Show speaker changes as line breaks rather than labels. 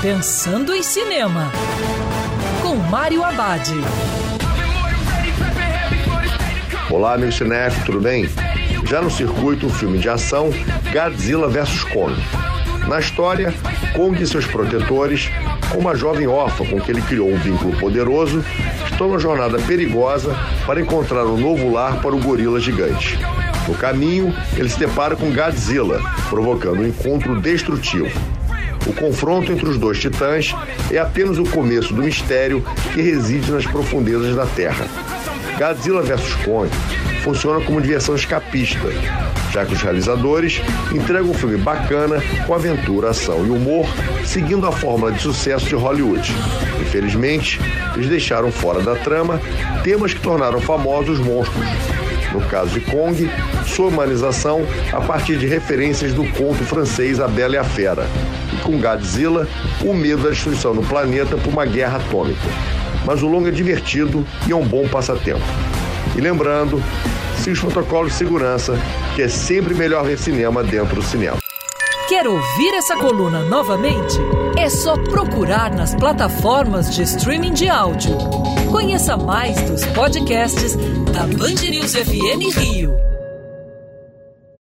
Pensando em Cinema, com Mário Abad.
Olá, amigo cinéfilo, tudo bem? Já no circuito, o filme de ação Godzilla vs Kong. Na história, Kong e seus protetores, com uma jovem órfã com que ele criou um vínculo poderoso, estão numa jornada perigosa para encontrar um novo lar para o gorila gigante. No caminho, ele se depara com Godzilla, provocando um encontro destrutivo. O confronto entre os dois titãs é apenas o começo do mistério que reside nas profundezas da Terra. Godzilla vs Kong funciona como diversão escapista, já que os realizadores entregam um filme bacana com aventura, ação e humor, seguindo a fórmula de sucesso de Hollywood. Infelizmente, eles deixaram fora da trama temas que tornaram famosos monstros. No caso de Kong, sua humanização a partir de referências do conto francês A Bela e a Fera, e com Godzilla, o medo da destruição do planeta por uma guerra atômica. Mas o longo é divertido e é um bom passatempo. E lembrando, siga os protocolos de segurança, que é sempre melhor ver cinema dentro do cinema.
Quer ouvir essa coluna novamente? É só procurar nas plataformas de streaming de áudio. Conheça mais dos podcasts da Band News FM Rio.